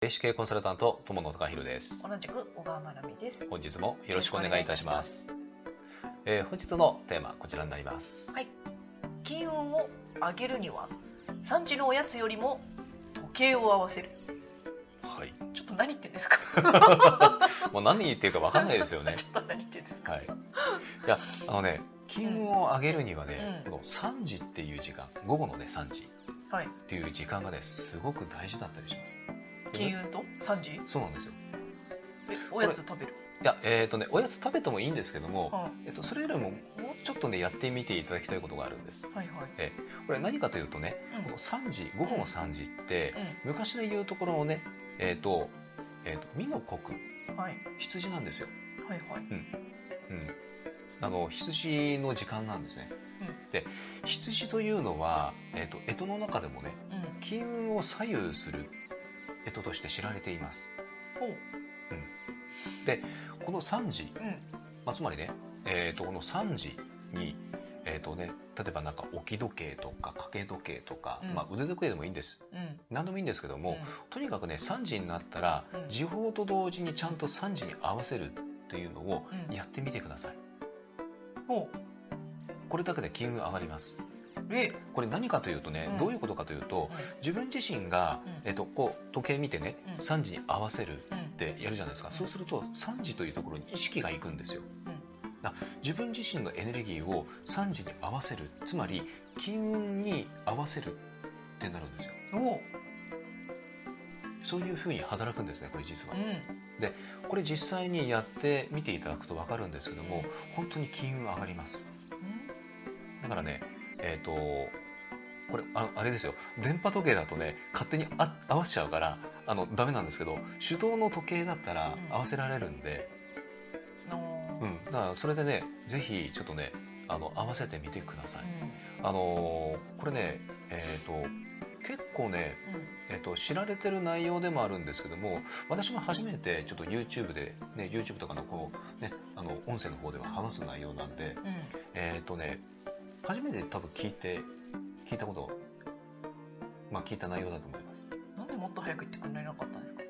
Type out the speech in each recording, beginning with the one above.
霊視系コンサルタント友野隆弘です。同じく小川真奈美です。本日もよろしくお願いいたします。えー本日のテーマこちらになります。はい。金運を上げるには3時のおやつよりも時計を合わせる。はい、ちょっと何言ってんですか？もう何言ってるかわかんないですよね。ちょっと何言ってんですか？はい。いやあのね金運を上げるにはね、うん。この3時っていう時間午後のね3時はい。っていう時間がねすごく大事だったりします金運と3時？そうなんですよ。えおやつ食べる？いやえっ、とねおやつ食べてもいいんですけども、はえっと、それよりももうちょっとねやってみていただきたいことがあるんです。いはい。はい。これ何かというとね、うん。この3時午後の3時って、う昔で言うところのねえっ、と,、えー、と美の国んはい。羊なんですよ、はいはい。うん、あの羊の時間なんですね、で羊というのは、えー、と干支の中でもねうん。金運を左右する干支として知られています。ほう。この3時、うん。まあ、つまりね、えー、とこの3時にえーとね、例えばなんか置き時計とか掛け時計とか、うん。まあ、腕時計でもいいんです。うん。何でもいいんですけども、とにかくね3時になったら、うん。時報と同時にちゃんと3時に合わせるっていうのをうん。やってみてください、ほこれだけで金運上がりますう。え。これ何かというとね、うん。どういうことかというと自分自身が、うん。えっとこう時計見てね、うん。3時に合わせるうん。ってやるじゃないですか、うん。そうすると3時というところに意識がいくんですよ、自分自身のエネルギーを3時に合わせる。つまり金運に合わせるってなるんですよ。そういうふうに働くんですねこれ実は。うん。これ実際にやってみていただくと分かるんですけども本当に金運上がります。だからねえっ、とこれああれですよ電波時計だとね勝手にあ合わせちゃうからあのダメなんですけど手動の時計だったらうん合わせられるんで、うん。うんだからそれでねぜひちょっとねあの合わせてみてください、うん。あのーこれねえっ、と結構ね、えっと知られてる内容でもあるんですけども私も初めてちょっと YouTube で、ね、YouTube とかのこう、ね、あの音声の方では話す内容なんでうん。うん。えっ、とね初めて多分聞いて聞いたことまあ聞いた内容だと思います。なんでもっと早く言ってくれなかったんですか？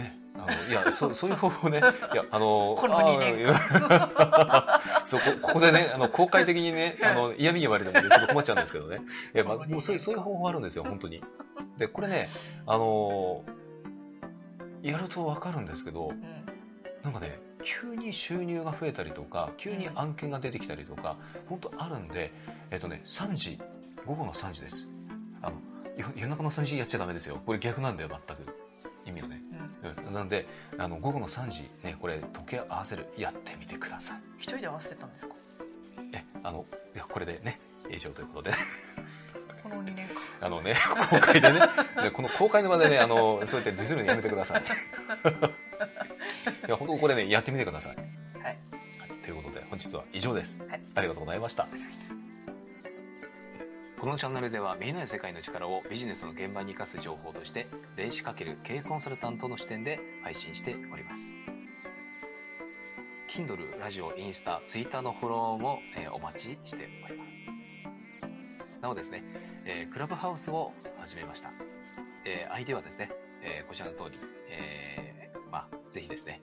ねあのいやそ そういう方法ねいやあのこの二年。そうこここでねあの公開的にねあの嫌味言われてもねちょっと困っちゃうんですけどね。いや、まあ、もうそういうそういう方法あるんですよ本当に。でこれねあのやると分かるんですけどうん。なんかね急に収入が増えたりとか急に案件が出てきたりとか本当あるんでえっとね3時午後の3時です。あのよ夜中の3時やっちゃダメですよ。これ逆なんだよ全く。意味はね、うん。うん、なんであの午後の3時ねこれ時計合わせる。やってみてください。一人で合わせてたんですか？えあのいやこれでね以上ということで。この2年間。あのね公開でね。ねこの公開の場でねあのそうやってディスるのやめてください いや本当これねやってみてください。はい。はい、ということで本日は以上です、はい。ありがとうございました。このチャンネルでは見えない世界の力をビジネスの現場に生かす情報として電子×経営コンサルタントの視点で配信しております。Kindle、ラジオ、インスタ、ツイッターのフォローも、えーお待ちしております。なおですね、えークラブハウスを始めました、えー ID はですね、えーこちらの通り、えーまあ、ぜひですね、